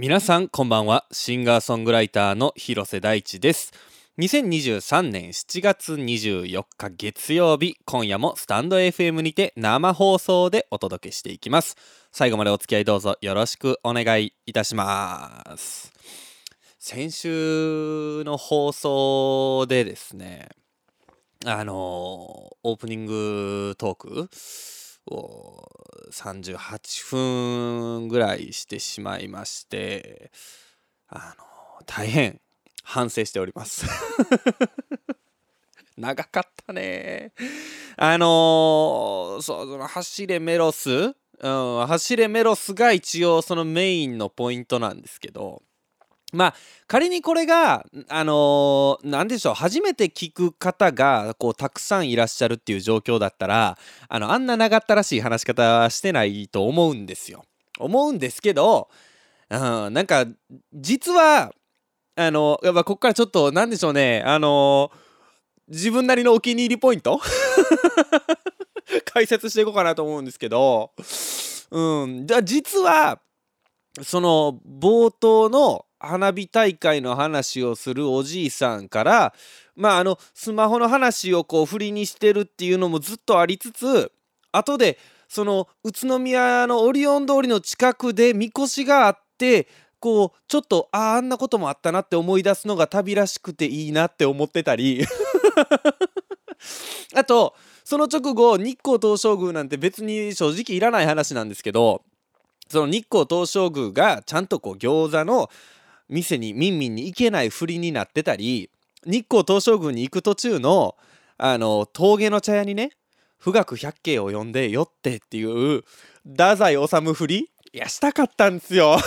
皆さんこんばんは。シンガーソングライターの広瀬大地です。2023年7月24日月曜日今夜もスタンド FM にて生放送でお届けしていきます。最後までお付き合いどうぞよろしくお願いいたします。先週の放送でですねあのオープニングトーク38分ぐらいしてしまいましてあの大変反省しております。長かったね。あのー、そうその走れメロス、うん、走れメロスが一応そのメインのポイントなんですけどまあ仮にこれがあのー、何でしょう初めて聞く方がこうたくさんいらっしゃるっていう状況だったらあのあんな長ったらしい話し方はしてないと思うんですよ。思うんですけど、うん、なんか実はあのやっぱこっからちょっと何でしょうねあのー、自分なりのお気に入りポイント？解説していこうかなと思うんですけど、うん、じゃあ実はその冒頭の花火大会の話をするおじいさんからまああのスマホの話をこう振りにしてるっていうのもずっとありつつ後でその宇都宮のオリオン通りの近くでみこしがあってこうちょっとああんなこともあったなって思い出すのが旅らしくていいなって思ってたり。あとその直後日光東照宮なんて別に正直いらない話なんですけどその日光東照宮がちゃんとこう餃子の店にみんみんに行けないふりになってたり日光東照宮に行く途中のあの峠の茶屋にね富岳百景を呼んで酔ってっていう太宰治ふりいやしたかったんですよ。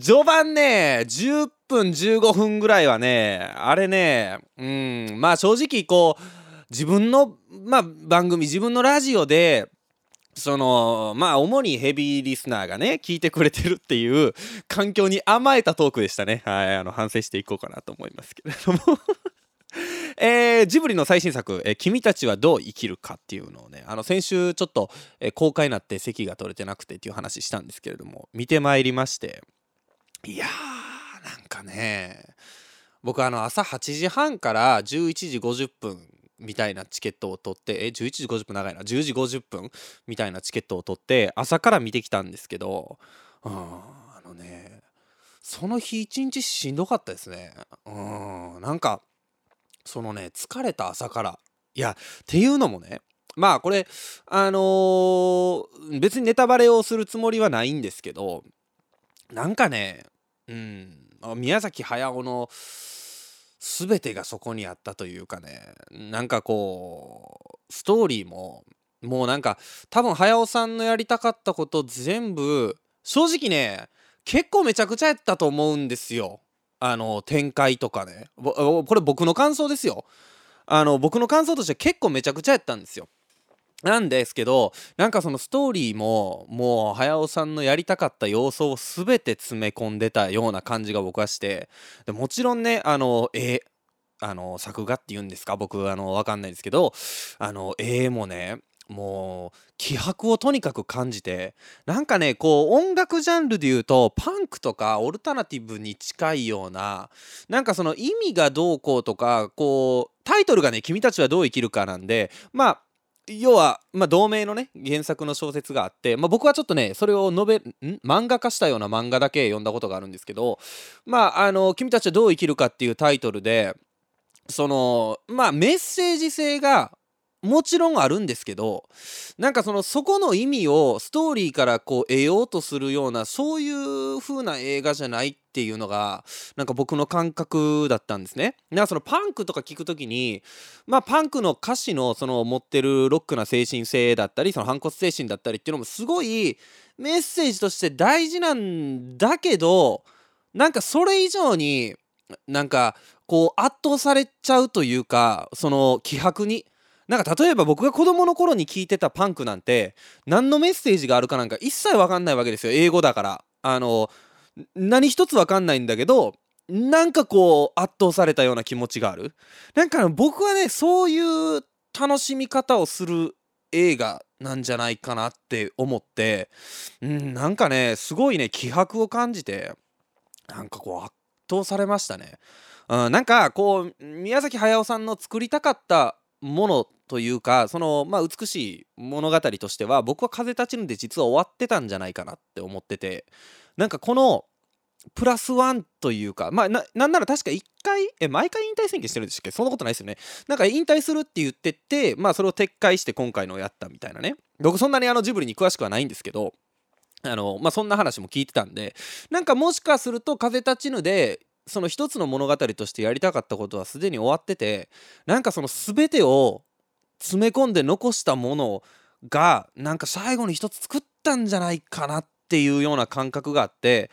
序盤ね10分15分ぐらいはねあれねうんまあ正直こう自分の、まあ、番組自分のラジオでそのまあ主にヘビーリスナーがね聞いてくれてるっていう環境に甘えたトークでしたね。はいあの反省していこうかなと思いますけれども。えー、ジブリの最新作、えー、君たちはどう生きるか」っていうのをねあの先週ちょっと、えー、公開になって席が取れてなくてっていう話したんですけれども見てまいりまして。いやーなんかね僕あの朝8時半から11時50分みたいなチケットを取ってえ11時50分長いな10時50分みたいなチケットを取って朝から見てきたんですけど、うん、あのねその日一日しんどかったですね。うんなんかそのね疲れた朝から。いやっていうのもねまあこれあのー、別にネタバレをするつもりはないんですけどなんかねうん宮崎駿の全てがそこにあったというかねなんかこうストーリーももうなんか多分駿さんのやりたかったこと全部正直ね結構めちゃくちゃやったと思うんですよ。あの展開とかね。これ僕の感想ですよ。あの僕の感想として結構めちゃくちゃやったんですよ。なんですけどなんかそのストーリーももう早尾さんのやりたかった要素を全て詰め込んでたような感じが僕はしてでもちろんねあの絵あの作画っていうんですか？僕あの分かんないですけどあの絵もねもう気迫をとにかく感じてなんかねこう音楽ジャンルで言うとパンクとかオルタナティブに近いようななんかその意味がどうこうとかこうタイトルがね「君たちはどう生きるか」なんでまあ要は、まあ、同名のね原作の小説があって、まあ、僕はちょっとねそれを述べん？漫画化したような漫画だけ読んだことがあるんですけどまああの「君たちはどう生きるか」っていうタイトルでそのまあメッセージ性がもちろんあるんですけどなんかそのそこの意味をストーリーからこう得ようとするようなそういう風な映画じゃないっていうのがなんか僕の感覚だったんですね。なんかそのパンクとか聞く時にまあパンクの歌詞のその持ってるロックな精神性だったりその反骨精神だったりっていうのもすごいメッセージとして大事なんだけどなんかそれ以上になんかこう圧倒されちゃうというかその気迫に。なんか例えば僕が子供の頃に聞いてたパンクなんて何のメッセージがあるかなんか一切わかんないわけですよ。英語だから。あの何一つわかんないんだけどなんかこう圧倒されたような気持ちがある。なんか僕はねそういう楽しみ方をする映画なんじゃないかなって思ってうんなんかねすごいね気迫を感じてなんかこう圧倒されましたね。うん、なんかこう宮崎駿さんの作りたかったものというかそのまあ美しい物語としては僕は「風立ちぬ」で実は終わってたんじゃないかなって思っててなんかこのプラスワンというかまあななんなら確か1回え毎回引退宣言してるんでしたっけ？そんなことないですよね。なんか引退するって言っててまあそれを撤回して今回のをやったみたいなね。僕そんなにあのジブリに詳しくはないんですけどあのまあそんな話も聞いてたんでなんかもしかすると「風立ちぬ」でその一つの物語としてやりたかったことはすでに終わっててなんかその全てを詰め込んで残したものがなんか最後に一つ作ったんじゃないかなっていうような感覚があって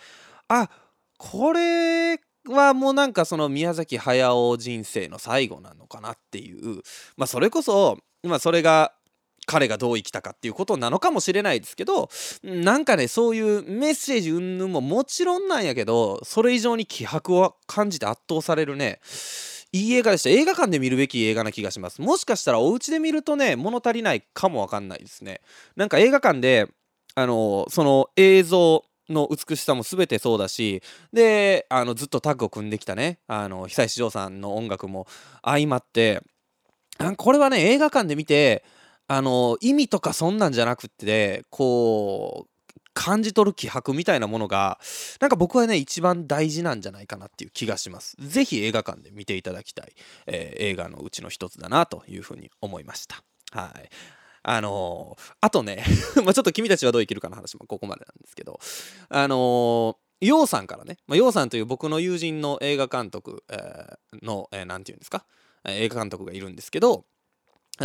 あこれはもうなんかその宮崎駿人生の最後なのかなっていうまあそれこそまあそれが彼がどう生きたかっていうことなのかもしれないですけどなんかねそういうメッセージ云々ももちろんなんやけどそれ以上に気迫を感じて圧倒されるね。いい映画でした。映画館で見るべき映画な気がします。もしかしたらお家で見るとね物足りないかもわかんないですね。なんか映画館であのその映像の美しさも全てそうだしであのずっとタッグを組んできたねあの久石譲さんの音楽も相まってこれはね映画館で見てあの意味とかそんなんじゃなくってこう感じ取る気迫みたいなものがなんか僕はね一番大事なんじゃないかなっていう気がします。是非映画館で見ていただきたい、えー、映画のうちの一つだなというふうに思いました。はいあのー、あとね まちょっと君たちはどう生きるかの話もここまでなんですけどあのー、ヨウさんからね、まあ、ヨウさんという僕の友人の映画監督、えー、の、えー、て言うんですか？映画監督がいるんですけど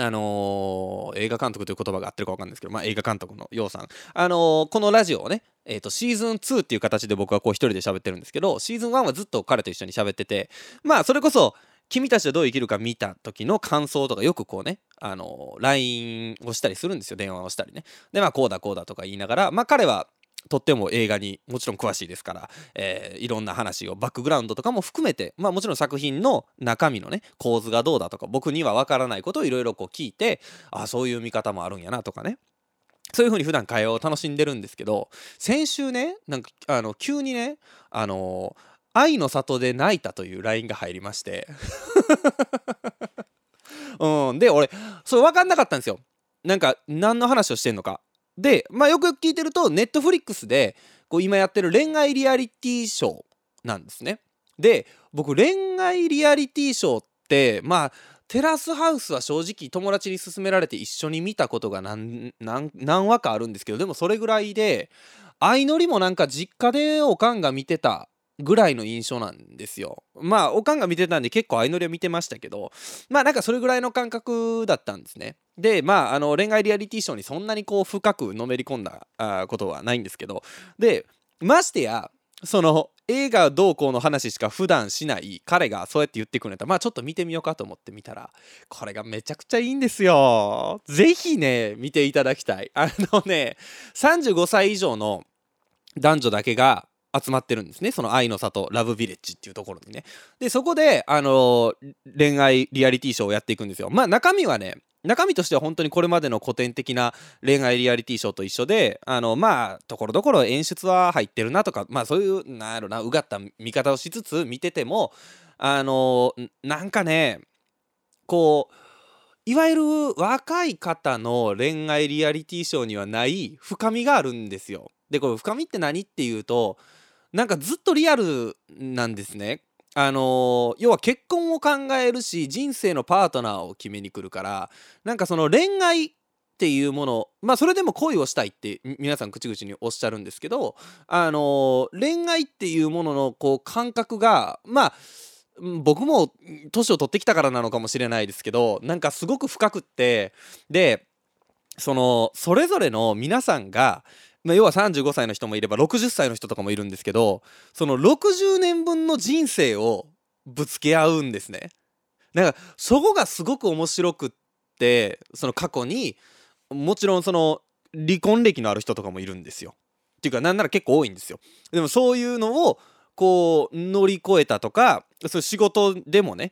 あのー、映画監督という言葉が合ってるか分かんないですけど、まあ、映画監督のようさん、あのー、このラジオをね、えーと、シーズン2っていう形で僕はこう一人で喋ってるんですけどシーズン1はずっと彼と一緒に喋っててまあそれこそ君たちはどう生きるか見た時の感想とかよくこうね、あのー、LINE をしたりするんですよ。電話をしたりね。でまあこうだこうだとか言いながらまあ彼はとっても映画にもちろん詳しいですから、えー、いろんな話をバックグラウンドとかも含めて、まあ、もちろん作品の中身のね構図がどうだとか僕には分からないことをいろいろこう聞いてあそういう見方もあるんやなとかね。そういう風に普段会話を楽しんでるんですけど先週ねなんかあの急にねあの愛の里で泣いたという LINE が入りまして。うん、で俺それ分かんなかったんですよ。なんか何の話をしてんのか。で、まあ、よくよく聞いてるとネットフリックスでこう今やってる恋愛リアリティショーなんですね。で僕恋愛リアリティショーってまあテラスハウスは正直友達に勧められて一緒に見たことが何何話かあるんですけどでもそれぐらいで相乗りもなんか実家でおかんが見てたぐらいの印象なんですよ。まあおかんが見てたんで結構相乗りは見てましたけどまあなんかそれぐらいの感覚だったんですね。でまああの恋愛リアリティショーにそんなにこう深くのめり込んだことはないんですけどでましてやその映画どうこうの話しか普段しない彼がそうやって言ってくれたまあちょっと見てみようかと思って見たらこれがめちゃくちゃいいんですよ。ぜひね見ていただきたい。あのね35歳以上の男女だけが集まってるんですね。その愛の里ラブビレッジっていうところにね。でそこであの恋愛リアリティショーをやっていくんですよ。まあ中身はね中身としては本当にこれまでの古典的な恋愛リアリティショーと一緒であのまあところどころ演出は入ってるなとかまあそういうなんやろなうがった見方をしつつ見ててもあのなんかねこういわゆる若い方の恋愛リアリティショーにはない深みがあるんですよ。でこれ深みって何っていうとなんかずっとリアルなんですね。あのー、要は結婚を考えるし人生のパートナーを決めに来るからなんかその恋愛っていうものまあそれでも恋をしたいって皆さん口々におっしゃるんですけどあのー、恋愛っていうもののこう感覚がまあ僕も年を取ってきたからなのかもしれないですけどなんかすごく深くってでそのそれぞれの皆さんがまあ、要は35歳の人もいれば60歳の人とかもいるんですけどその60年分の人生をぶつけ合うんですね。なんかそこがすごく面白くってその過去にもちろんその離婚歴のある人とかもいるんですよ。っていうかなんなら結構多いんですよ。でもそういうのをこう乗り越えたとかそう仕事でもね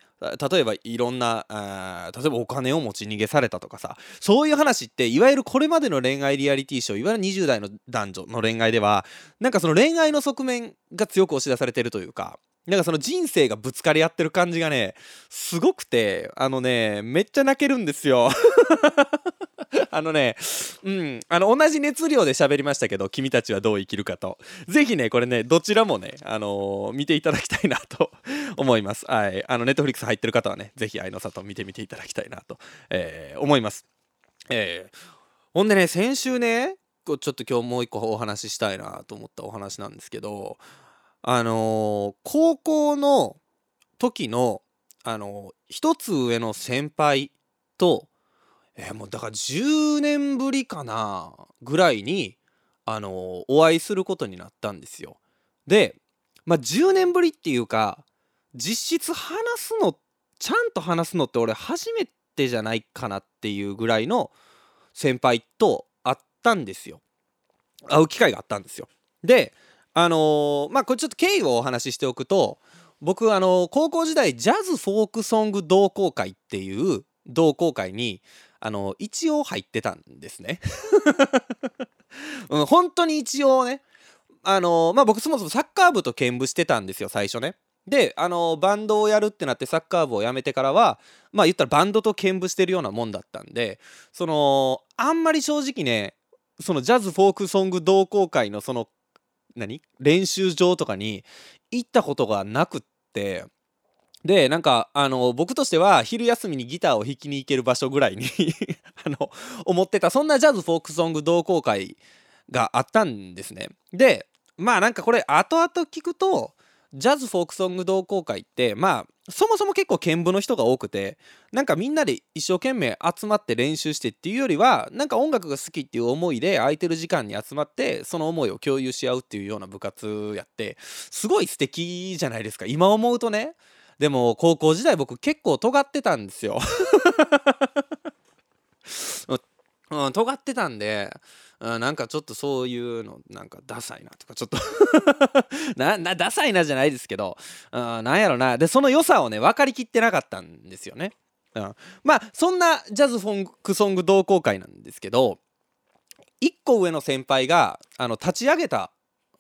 例えばいろんなあ例えばお金を持ち逃げされたとかさそういう話っていわゆるこれまでの恋愛リアリティショーいわゆる20代の男女の恋愛ではなんかその恋愛の側面が強く押し出されてるというかなんかその人生がぶつかり合ってる感じがねすごくてあのねめっちゃ泣けるんですよ。あのね、うん、あの同じ熱量で喋りましたけど君たちはどう生きるかと。ぜひねこれねどちらもね、あのー、見ていただきたいなと 思います。はい。あのネットフリックス入ってる方はねぜひ愛の里見てみていただきたいなと、えー、思います。えー、ほんでね先週ねちょっと今日もう一個お話ししたいなと思ったお話なんですけどあのー、高校の時のあのー、一つ上の先輩とえー、もうだから10年ぶりかなぐらいにあのー、お会いすることになったんですよ。でまあ10年ぶりっていうか実質話すのちゃんと話すのって俺初めてじゃないかなっていうぐらいの先輩と会ったんですよ。会う機会があったんですよ。であのー、まあこれちょっと経緯をお話ししておくと僕あの高校時代ジャズフォークソング同好会っていう同好会にあの一応入ってたんですね、うん、本当に一応ねあのまあ僕そもそもサッカー部と兼部してたんですよ最初ね。であのバンドをやるってなってサッカー部を辞めてからはまあ言ったらバンドと兼部してるようなもんだったんでそのあんまり正直ねそのジャズフォークソング同好会のその何？練習場とかに行ったことがなくってでなんかあの僕としては昼休みにギターを弾きに行ける場所ぐらいに あの思ってたそんなジャズフォークソング同好会があったんですね。でまあなんかこれ後々聞くとジャズフォークソング同好会ってまあそもそも結構見舞の人が多くてなんかみんなで一生懸命集まって練習してっていうよりはなんか音楽が好きっていう思いで空いてる時間に集まってその思いを共有し合うっていうような部活やってすごい素敵じゃないですか。今思うとね。でも高校時代僕結構尖ってたんですよ。うん、尖ってたんで、うん、なんかちょっとそういうのなんかダサいなとかちょっと。ななダサいなじゃないですけど、うん、なんやろな。でその良さをね分かりきってなかったんですよね、うん、まあそんなジャズフォンクソング同好会なんですけど1個上の先輩があの立ち上げた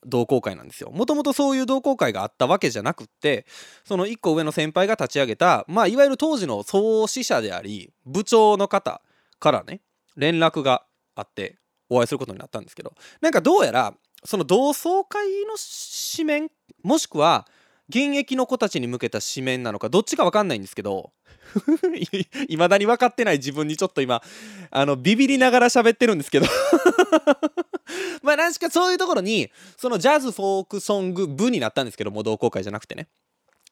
同好会なんですよ。もともとそういう同好会があったわけじゃなくってその1個上の先輩が立ち上げたまあいわゆる当時の創始者であり部長の方からね連絡があってお会いすることになったんですけどなんかどうやらその同窓会の紙面もしくは現役の子たちに向けた紙面なのかどっちか分かんないんですけど いまだに分かってない自分にちょっと今あのビビりながら喋ってるんですけど。まあ何かそういうところにそのジャズフォークソング部になったんですけども同好会じゃなくてね。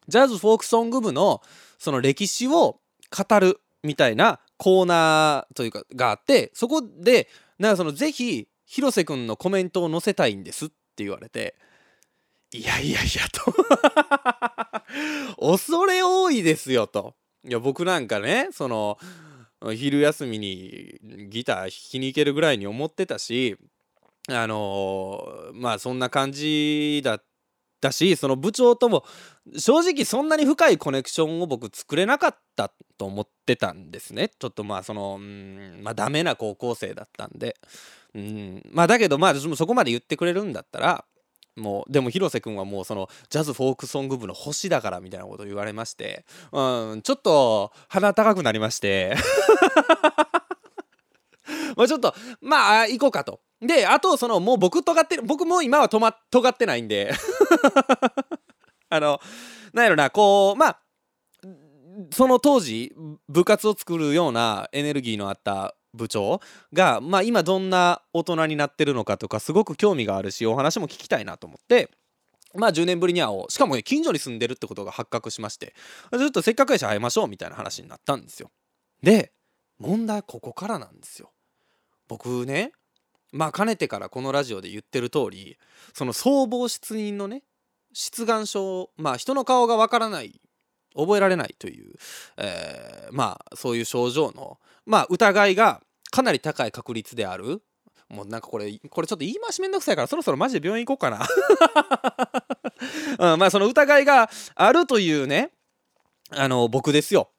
ジャズフォークソング部のその歴史を語るみたいなコーナーというかがあってそこでだからそのぜひ広瀬くんのコメントを載せたいんですって言われていやいやいやと。恐れ多いですよと。いや僕なんかねその昼休みにギター弾きに行けるぐらいに思ってたしあのー、まあそんな感じだっただしその部長とも正直そんなに深いコネクションを僕作れなかったと思ってたんですね。ちょっとまあそのうんまあダメな高校生だったんで。うんまあだけどまあそこまで言ってくれるんだったらもうでも広瀬君はもうそのジャズフォークソング部の星だからみたいなこと言われましてうんちょっと鼻高くなりまして。まあちょっとまあ行こうかと。であとそのもう僕尖ってる僕も今はとま尖ってないんで。あのなんやろなこうまあその当時部活を作るようなエネルギーのあった部長が、まあ、今どんな大人になってるのかとかすごく興味があるしお話も聞きたいなと思ってまあ10年ぶりに会おう。しかもね近所に住んでるってことが発覚しましてずっとせっかくやし会いましょうみたいな話になったんですよ。で問題ここからなんですよ。僕ねまあかねてからこのラジオで言ってる通りその総合失認のね出願症まあ人の顔がわからない覚えられないという、えー、まあそういう症状のまあ疑いがかなり高い確率である。もうなんかこれこれちょっと言い回しめんどくさいからそろそろマジで病院行こうかな。うん、まあその疑いがあるというねあの僕ですよ。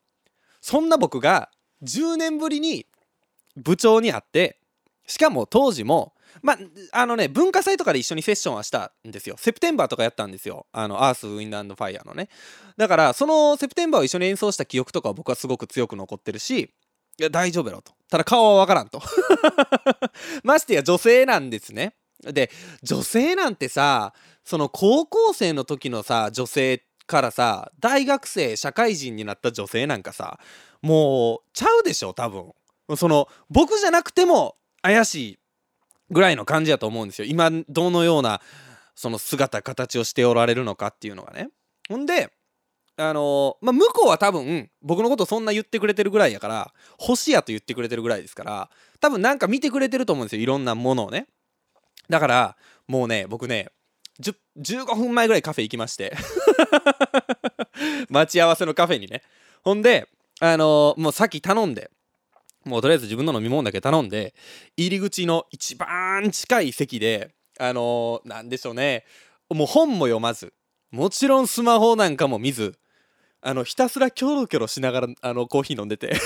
そんな僕が10年ぶりに部長に会ってしかも当時もまああのね文化祭とかで一緒にセッションはしたんですよ。セプテンバーとかやったんですよ。あのアースウィンドファイヤーのね。だからそのセプテンバーを一緒に演奏した記憶とかは僕はすごく強く残ってるしいや大丈夫やろと。ただ顔はわからんと。ましてや女性なんですね。で女性なんてさその高校生の時のさ女性からさ大学生社会人になった女性なんかさもうちゃうでしょ多分。その僕じゃなくても怪しいぐらいの感じやと思うんですよ。今どのようなその姿形をしておられるのかっていうのがね。ほんであのー、まあ向こうは多分僕のことそんな言ってくれてるぐらいやから星やと言ってくれてるぐらいですから多分なんか見てくれてると思うんですよ。いろんなものをね。だからもうね僕ね15分前ぐらいカフェ行きまして。待ち合わせのカフェにね。ほんであのー、もうさっき頼んでもうとりあえず自分の飲み物だけ頼んで入り口の一番近い席であのー、なんでしょうね。もう本も読まずもちろんスマホなんかも見ずあのひたすらキョロキョロしながらあのコーヒー飲んでて。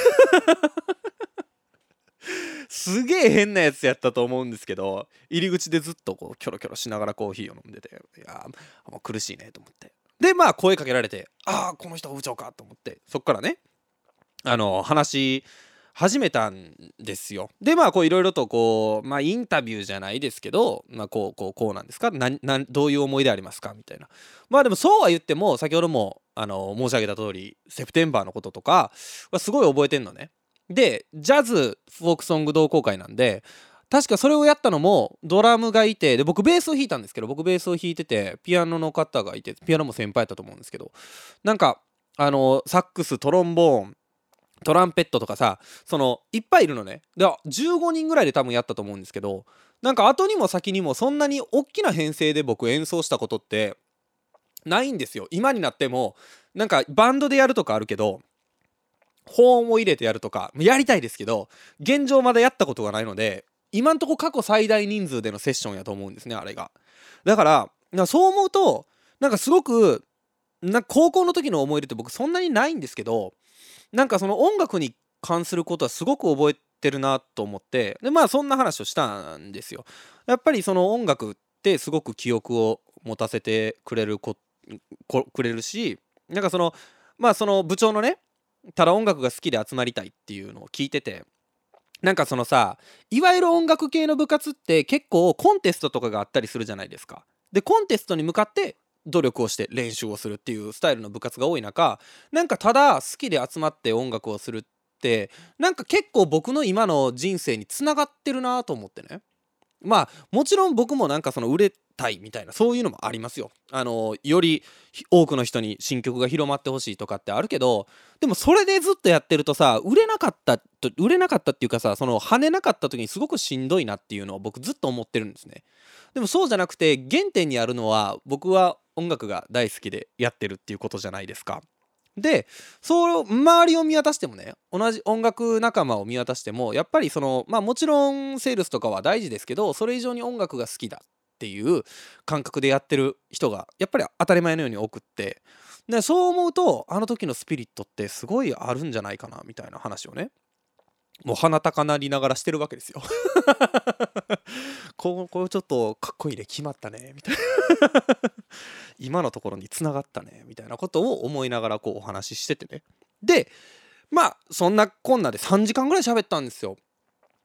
すげえ変なやつやったと思うんですけど入り口でずっとこうキョロキョロしながらコーヒーを飲んでていやもう苦しいねと思って。でまあ声かけられてああこの人部長かと思ってそっからねあの話始めたんですよ。でまあこういろいろとこうまあインタビューじゃないですけど、まあ、こうこうこうなんですか？ななどういう思い出ありますか？みたいなまあでもそうは言っても先ほどもあの申し上げた通りセプテンバーのこととかはすごい覚えてんのね。でジャズフォークソング同好会なんで確かそれをやったのもドラムがいてで僕ベースを弾いたんですけど僕ベースを弾いててピアノの方がいてピアノも先輩やったと思うんですけどなんかあのサックストロンボーントランペットとかさそのいっぱいいるのね。で15人ぐらいで多分やったと思うんですけどなんか後にも先にもそんなに大きな編成で僕演奏したことってないんですよ。今になってもなんかバンドでやるとかあるけど保音を入れてやるとかやりたいですけど現状まだやったことがないので今んとこ過去最大人数でのセッションやと思うんですねあれが。だからそう思うとなんかすごくな高校の時の思い出って僕そんなにないんですけどなんかその音楽に関することはすごく覚えてるなと思ってでまあそんな話をしたんですよ。やっぱりその音楽ってすごく記憶を持たせてくれるこくれるしなんかそのまあその部長のねただ音楽が好きで集まりたいっていうのを聞いててなんかそのさいわゆる音楽系の部活って結構コンテストとかがあったりするじゃないですか。でコンテストに向かって努力をして練習をするっていうスタイルの部活が多い中なんかただ好きで集まって音楽をするってなんか結構僕の今の人生につながってるなと思ってね。まあもちろん僕もなんかその売れたいみたいなそういうのもありますよ。あのより多くの人に新曲が広まってほしいとかってあるけどでもそれでずっとやってるとさ売れなかったと売れなかったっていうかさその跳ねなかった時にすごくしんどいなっていうのを僕ずっと思ってるんですね。でもそうじゃなくて原点にあるのは僕は音楽が大好きでやってるっていうことじゃないですか。でそう周りを見渡してもね同じ音楽仲間を見渡してもやっぱりそのまあもちろんセールスとかは大事ですけどそれ以上に音楽が好きだっていう感覚でやってる人がやっぱり当たり前のように多くってでそう思うとあの時のスピリットってすごいあるんじゃないかなみたいな話をねもう鼻高鳴りながらしてるわけですよ。こうこうちょっとかっこいいね決まったねみたいな。今のところにつながったねみたいなことを思いながらこうお話ししててね。でまあそんなこんなで3時間ぐらい喋ったんですよ。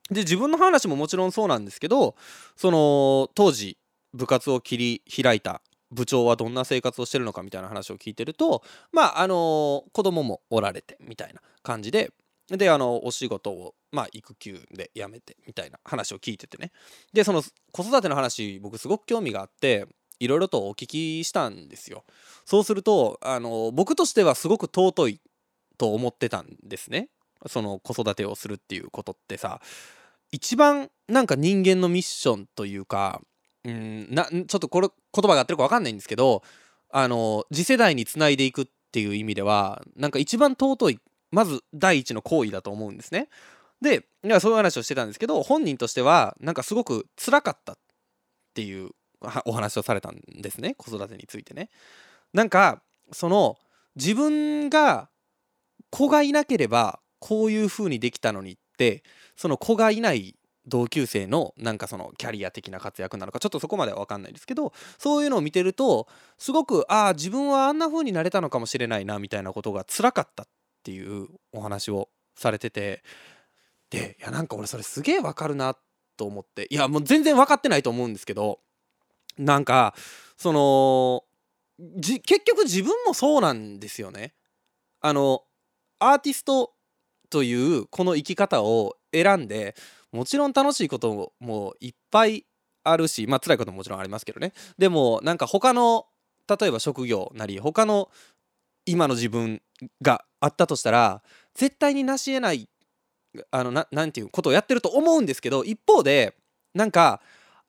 で自分の話ももちろんそうなんですけどその当時部活を切り開いた部長はどんな生活をしてるのかみたいな話を聞いてるとまああの子供もおられてみたいな感じでであのお仕事をまあ育休で辞めてみたいな話を聞いててね。でその子育ての話僕すごく興味があっていろいろとお聞きしたんですよ。そうするとあの僕としてはすごく尊いと思ってたんですね。その子育てをするっていうことってさ一番なんか人間のミッションというかうんなちょっとこれ言葉が合ってるか分かんないんですけどあの次世代につないでいくっていう意味ではなんか一番尊いまず第一の行為だと思うんですね。でそういう話をしてたんですけど本人としてはなんかすごく辛かったっていうお話をされたんですね子育てについてね。なんかその自分が子がいなければこういう風にできたのにってその子がいない同級生のなんかそのキャリア的な活躍なのかちょっとそこまでは分かんないですけどそういうのを見てるとすごくああ自分はあんな風になれたのかもしれないなみたいなことが辛かったっていうお話をされててでいやなんか俺それすげえ分かるなと思っていやもう全然分かってないと思うんですけどなんかその結局自分もそうなんですよね。あのアーティストというこの生き方を選んでもちろん楽しいこともいっぱいあるしまあ辛いことももちろんありますけどねでもなんか他の例えば職業なり他の今の自分があったとしたら絶対に成し得ないあのななんていうことをやってると思うんですけど一方でなんか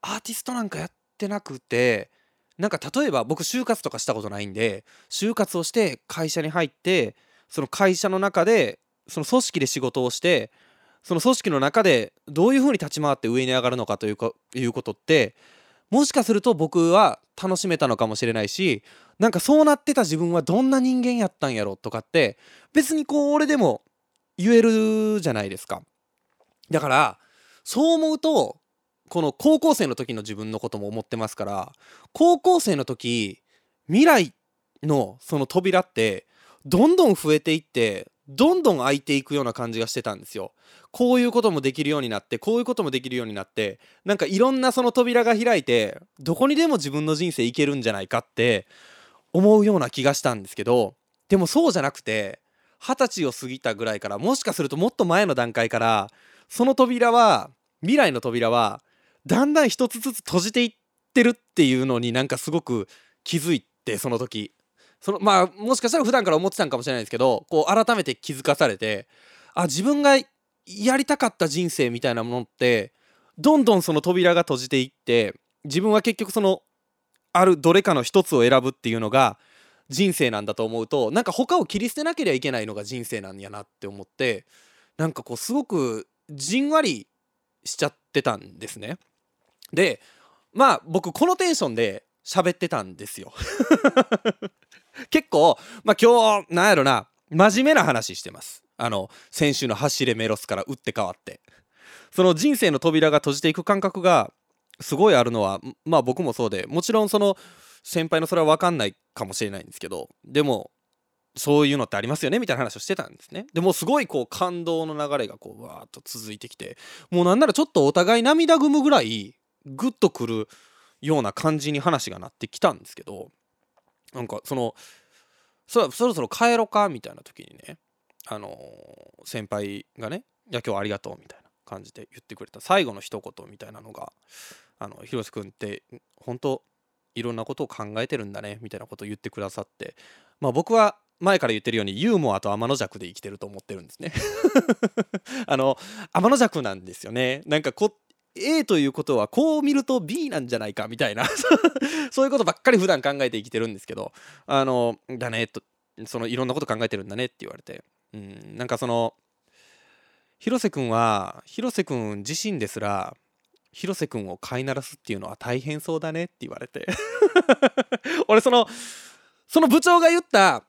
アーティストなんかやってなくてなんか例えば僕就活とかしたことないんで就活をして会社に入ってその会社の中でその組織で仕事をしてその組織の中でどういうふうに立ち回って上に上がるのかというかいうことってもしかすると僕は楽しめたのかもしれないしなんかそうなってた自分はどんな人間やったんやろとかって別にこう俺でも言えるじゃないですかだからそう思うとこの高校生の時の自分のことも思ってますから高校生の時未来のその扉ってどんどん増えていってどんどん開いていくような感じがしてたんですよ。こういうこともできるようになってこういうこともできるようになってなんかいろんなその扉が開いてどこにでも自分の人生いけるんじゃないかって思うような気がしたんですけどでもそうじゃなくて二十歳を過ぎたぐらいからもしかするともっと前の段階からその扉は未来の扉はだんだん一つずつ閉じていってるっていうのになんかすごく気づいてその時。そのまあもしかしたら普段から思ってたんかもしれないですけどこう改めて気づかされてあ自分がやりたかった人生みたいなものってどんどんその扉が閉じていって自分は結局そのあるどれかの一つを選ぶっていうのが人生なんだと思うとなんか他を切り捨てなければいけないのが人生なんやなって思ってなんかこうすごくじんわりしちゃってたんですね。でまあ僕このテンションで喋ってたんですよ 結構、まあ、今日、なんやろな、真面目な話してます。あの、先週の走れメロスから打って変わって。その人生の扉が閉じていく感覚が、すごいあるのは、まあ僕もそうで、もちろんその、先輩のそれは分かんないかもしれないんですけど、でも、そういうのってありますよねみたいな話をしてたんですね。でもすごいこう感動の流れがこうわーっと続いてきてもうなんならちょっとお互い涙ぐむぐらいグッとくるような感じに話がなってきたんですけどなんかそのそそろそろ帰ろかみたいな時にねあのー、先輩がね「いや今日ありがとう」みたいな感じで言ってくれた最後の一言みたいなのが「あの広瀬君って本当いろんなことを考えてるんだね」みたいなことを言ってくださってまあ僕は前から言ってるようにユーモアと天の弱で生きてると思ってるんですね。あの天の弱なんですよね。なんかこ A ということはこう見ると B なんじゃないかみたいな。そういうことばっかり普段考えて生きてるんですけどあのだねとそのいろんなこと考えてるんだねって言われて。うんなんかその広瀬君は広瀬君自身ですら広瀬君を飼いならすっていうのは大変そうだねって言われて。俺そのその部長が言った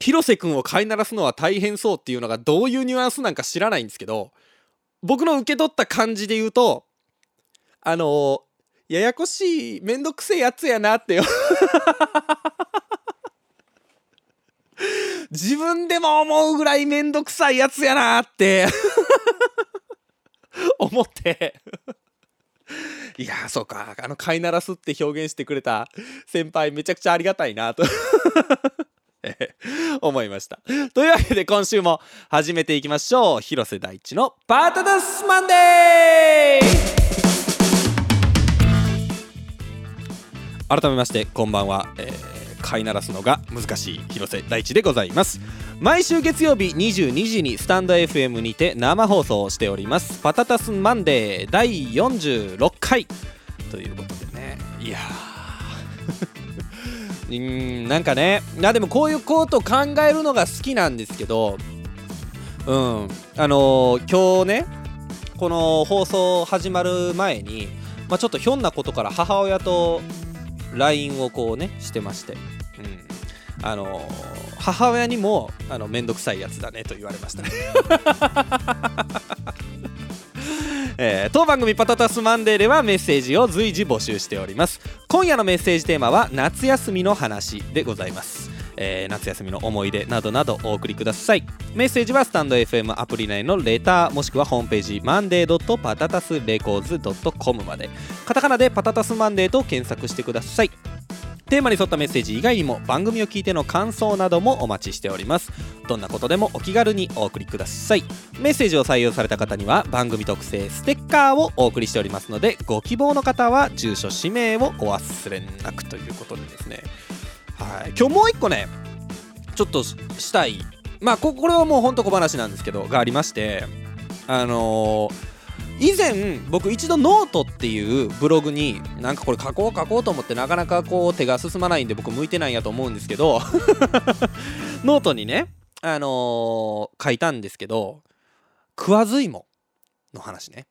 広瀬君を飼いならすのは大変そうっていうのがどういうニュアンスなんか知らないんですけど僕の受け取った感じで言うとあの、ややこしいめんどくせえやつやなって 自分でも思うぐらいめんどくさいやつやなって。思って。いやそうかあの飼いならすって表現してくれた先輩めちゃくちゃありがたいなと 思いました。というわけで今週も始めていきましょう。広瀬大地のパートダスマンデー改めましてこんばんは、えー、飼いならすのが難しい広瀬大地でございます。毎週月曜日22時にスタンド FM にて生放送しております。パタタスマンデー第46回。ということでね。いや うんなんかね。あでもこういうこと考えるのが好きなんですけどうん。あのー、今日ねこの放送始まる前にまあ、ちょっとひょんなことから母親と LINE をこうねしてまして、うん、あの母親にもあのめんどくさいやつだねと言われました。ね えー、当番組パタタスマンデーではメッセージを随時募集しております。今夜のメッセージテーマは夏休みの話でございますえー、夏休みの思い出などなどお送りください。メッセージはスタンド FM アプリ内のレターもしくはホームページマンデーパタタスレコーズ .com まで。カタカナでパタタスマンデーと検索してください。テーマに沿ったメッセージ以外にも番組を聞いての感想などもお待ちしております。どんなことでもお気軽にお送りください。メッセージを採用された方には番組特製ステッカーをお送りしておりますのでご希望の方は住所氏名をお忘れなくということでですね。はい。今日もう一個ねちょっとしたい。まあここれはもうほんと小話なんですけどがありましてあのー以前僕一度ノートっていうブログになんかこれ書こう書こうと思ってなかなかこう手が進まないんで僕向いてないんやと思うんですけど ノートにねあのー、書いたんですけどクワズイモの話ね。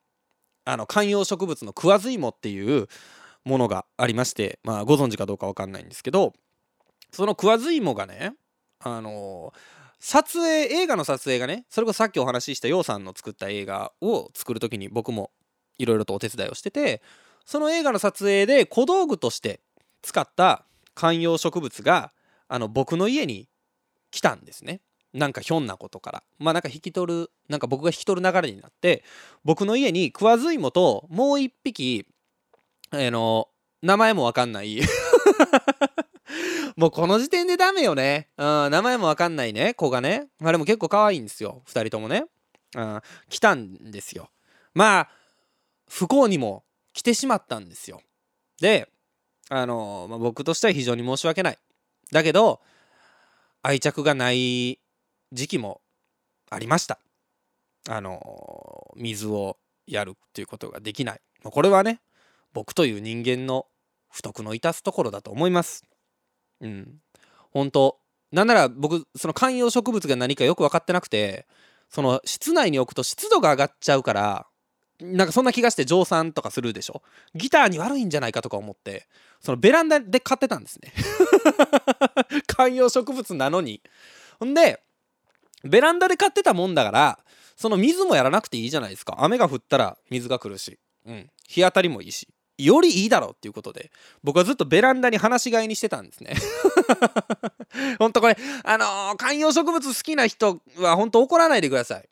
あの観葉植物のクワズイモっていうものがありましてまあご存知かどうかわかんないんですけどそのクワズイモがねあの撮影映画の撮影がねそれこそさっきお話しした楊さんの作った映画を作る時に僕もいろいろとお手伝いをしててその映画の撮影で小道具として使った観葉植物があの僕の家に来たんですね。なんかひょんなことから。まあなんか引き取るなんか僕が引き取る流れになって僕の家にクワズイモともう一匹あの名前もわかんないもうこの時点でダメよね。うん、名前もわかんないね、子がね。あれも結構可愛いんですよ、2人ともね。うん、来たんですよ。まあ、不幸にも来てしまったんですよ。で、あの、まあ、僕としては非常に申し訳ない。だけど、愛着がない時期もありました。あの、水をやるっていうことができない。これはね、僕という人間の不徳の致すところだと思います。うん。本当なんなら僕、その観葉植物が何かよく分かってなくて、その室内に置くと湿度が上がっちゃうから、なんかそんな気がして蒸散とかするでしょ？ギターに悪いんじゃないかとか思って、そのベランダで買ってたんですね 観葉植物なのに。ほんで、ベランダで買ってたもんだから、その水もやらなくていいじゃないですか。雨が降ったら水が来るし、うん。日当たりもいいし。よりいいだろうっていうことで僕はずっとベランダに放し飼いにしてたんですね。ほんとこれあのー、観葉植物好きな人はほんと怒らないでください。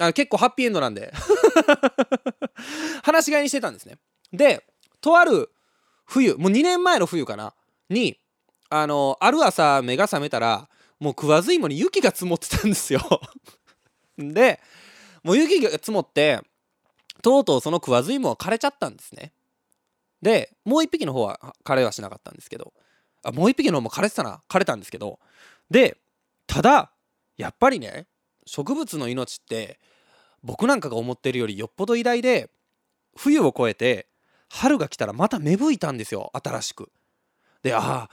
あ結構ハッピーエンドなんで。放し飼いにしてたんですね。でとある冬もう2年前の冬かな？にあのー、ある朝目が覚めたらもう食わず芋に雪が積もってたんですよ。でもう雪が積もってとうとうその食わず芋は枯れちゃったんですね。でもう一匹の方は枯れはしなかったんですけど。あもう一匹の方も枯れてたな。枯れたんですけど。でただやっぱりね植物の命って僕なんかが思ってるよりよっぽど偉大で冬を越えて春が来たらまた芽吹いたんですよ。新しく。でああ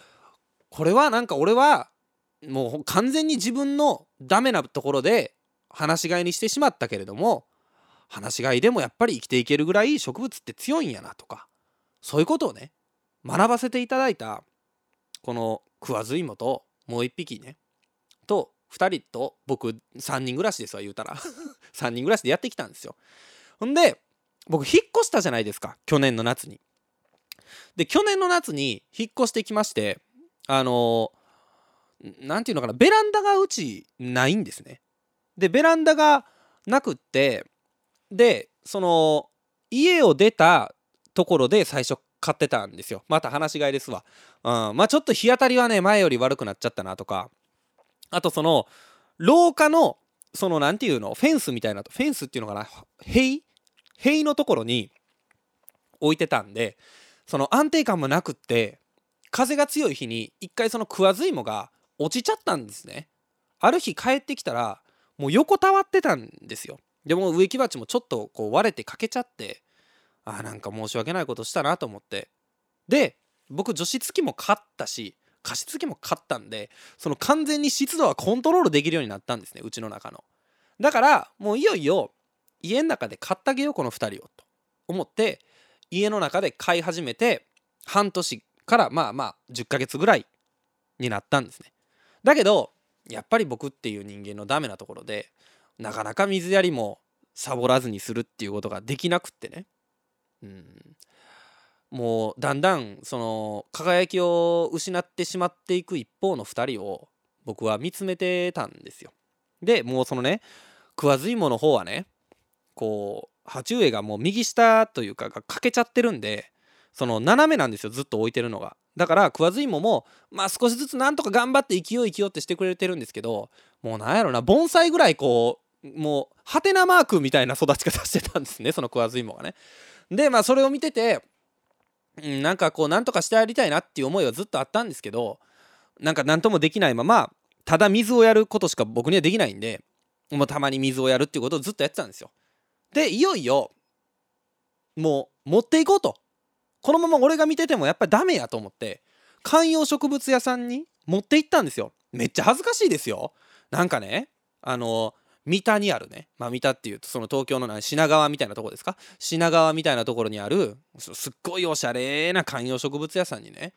これはなんか俺はもう完全に自分のダメなところで放し飼いにしてしまったけれども放し飼いでもやっぱり生きていけるぐらい植物って強いんやなとかそういうことをね学ばせていただいたこの食わず芋ともう一匹ねと2人と僕3人暮らしですわ言うたら。3人暮らしでやってきたんですよ。ほんで僕引っ越したじゃないですか去年の夏に。で去年の夏に引っ越してきましてあの何て言うのかなベランダがうちないんですね。でベランダがなくってでその家を出たところで最初買ってたんですよ。また話し飼いですわ、うん、まあちょっと日当たりはね前より悪くなっちゃったなとか。あとその廊下のその何て言うの？フェンスみたいなフェンスっていうのかな？塀塀のところに置いてたんでその安定感もなくって風が強い日に一回その食わず芋が落ちちゃったんですね。ある日帰ってきたらもう横たわってたんですよ。でも植木鉢もちょっとこう割れて欠けちゃってあなんか申し訳ないことしたなと思って。で僕除湿機も買ったし加湿器も買ったんでその完全に湿度はコントロールできるようになったんですねうちの中の。だからもういよいよ家の中で買ってあげようこの2人をと思って家の中で飼い始めて半年からまあまあ10ヶ月ぐらいになったんですね。だけどやっぱり僕っていう人間のダメなところでなかなか水やりもサボらずにするっていうことができなくってね。うん。もうだんだんその輝きを失ってしまっていく一方の2人を僕は見つめてたんですよ。でもうそのね食わず芋の方はねこう鉢植えがもう右下というかが欠けちゃってるんでその斜めなんですよずっと置いてるのが。だから食わず芋もまあ少しずつなんとか頑張って勢い勢いってしてくれてるんですけどもうなんやろな盆栽ぐらいこうもうハテナマークみたいな育ち方してたんですねその食わず芋がね。でまあそれを見てて、うん、なんかこうなんとかしてやりたいなっていう思いはずっとあったんですけどなんか何ともできないままただ水をやることしか僕にはできないんでもうたまに水をやるっていうことをずっとやってたんですよ。でいよいよもう持っていこうと。このまま俺が見ててもやっぱりダメやと思って観葉植物屋さんに持って行ったんですよ。めっちゃ恥ずかしいですよ。なんかねあの三田にあるね。まあ三田っていうとその東京の品川みたいなとこですか？品川みたいなところにあるすっごいおしゃれな観葉植物屋さんにね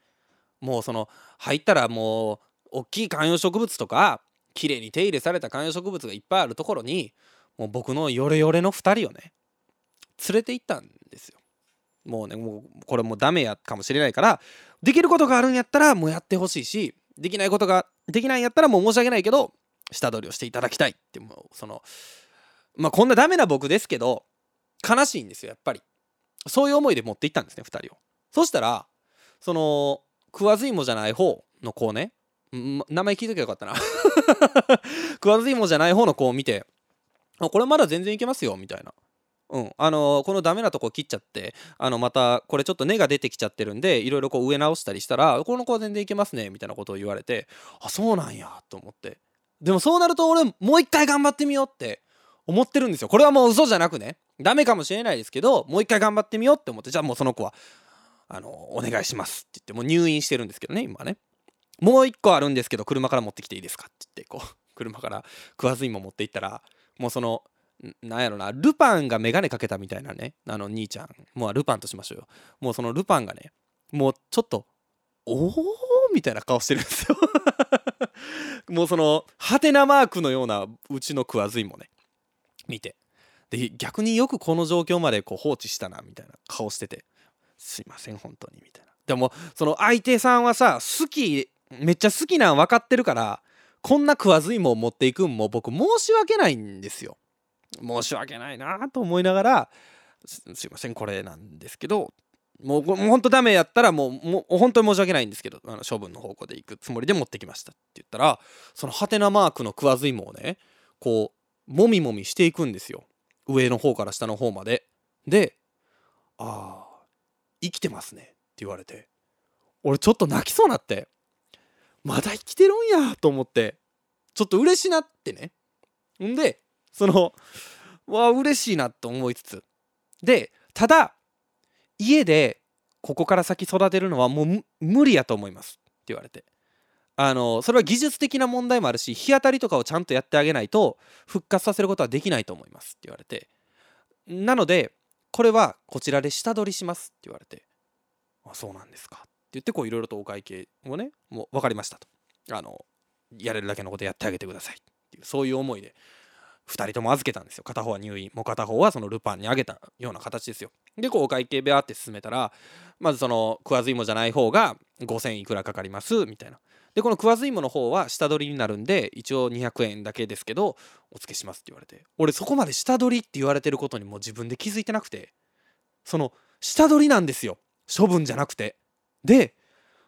もうその入ったらもう大きい観葉植物とか綺麗に手入れされた観葉植物がいっぱいあるところにもう僕のヨレヨレの2人をね連れて行ったんですよ。もうねもうこれもうダメやかもしれないからできることがあるんやったらもうやってほしいしできないことができないんやったらもう申し訳ないけど下取りをしていただきたいってもうそのまあこんなダメな僕ですけど悲しいんですよやっぱり。そういう思いで持って行ったんですね2人を。そしたらその食わず芋じゃない方の子ね名前聞いときゃよかったな。食わず芋じゃない方の子を見てあこれまだ全然いけますよみたいな。うん、あのこのダメなとこ切っちゃってあのまたこれちょっと根が出てきちゃってるんでいろいろこう植え直したりしたらこの子は全然いけますねみたいなことを言われてあそうなんやと思って。でもそうなると俺もう一回頑張ってみようって思ってるんですよ。これはもう嘘じゃなくね。ダメかもしれないですけどもう一回頑張ってみようって思ってじゃあもうその子はあのお願いしますって言ってもう入院してるんですけどね今ね。もう一個あるんですけど車から持ってきていいですかって言ってこう 車から食わず芋持っていったらもうそのなんやろなルパンが眼鏡かけたみたいなねあの兄ちゃん。もうルパンとしましょうよ。もうそのルパンがねもうちょっとおおみたいな顔してるんですよ。もうそのハテナマークのようなうちの食わず芋ね。見て。で逆によくこの状況までこう放置したなみたいな顔してて。すいません本当にみたいな。でもその相手さんはさ好きめっちゃ好きなん分かってるからこんな食わず芋を持っていくんも僕申し訳ないんですよ。申し訳ないなと思いながらすいませんこれなんですけどもうもうほんとダメやったらもうもう本当に申し訳ないんですけどあの処分の方向で行くつもりで持ってきましたって言ったらそのハテナマークの食わず芋をねこうもみもみしていくんですよ。上の方から下の方まで。で「ああ生きてますね」って言われて。俺ちょっと泣きそうになって。まだ生きてるんやと思って。ちょっと嬉しなってね。んでそのわ嬉しいなと思いつつ。でただ家でここから先育てるのはもう無理やと思いますって言われて。あのそれは技術的な問題もあるし日当たりとかをちゃんとやってあげないと復活させることはできないと思いますって言われて。なのでこれはこちらで下取りしますって言われて。あそうなんですかって言ってこういろいろとお会計をねもう分かりましたと。あのやれるだけのことやってあげてくださいっていうそういう思いで2人とも預けたんですよ。片方は入院もう片方はそのルパンにあげたような形ですよ。でこうお会計ベアって進めたらまずその食わず芋じゃない方が5000いくらかかりますみたいな。でこの食わず芋の方は下取りになるんで一応200円だけですけどお付けしますって言われて。俺そこまで下取りって言われてることにもう自分で気づいてなくて。その下取りなんですよ。処分じゃなくて。で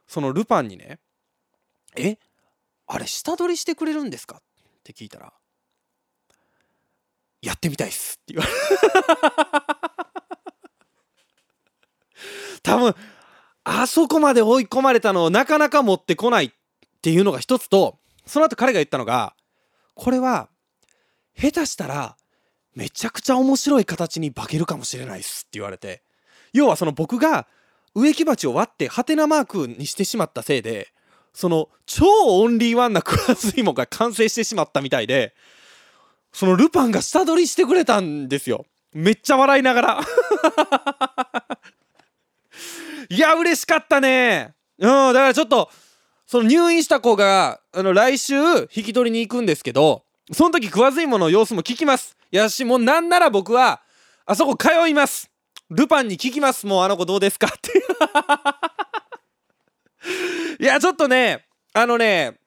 そのルパンにね「えあれ下取りしてくれるんですか?」って聞いたらやってみたいっすって言われ多分あそこまで追い込まれたのをなかなか持ってこないっていうのが一つとその後彼が言ったのがこれは下手したらめちゃくちゃ面白い形に化けるかもしれないっすって言われて要はその僕が植木鉢を割ってハテナマークにしてしまったせいでその超オンリーワンな食わず芋が完成してしまったみたいでそのルパンが下取りしてくれたんですよ。めっちゃ笑いながら。いや嬉しかったね。うんだからちょっとその入院した子があの来週引き取りに行くんですけどその時食わずいもの様子も聞きます。やしもうなんなら僕はあそこ通います。ルパンに聞きます。もうあの子どうですかって。いやちょっとねあのね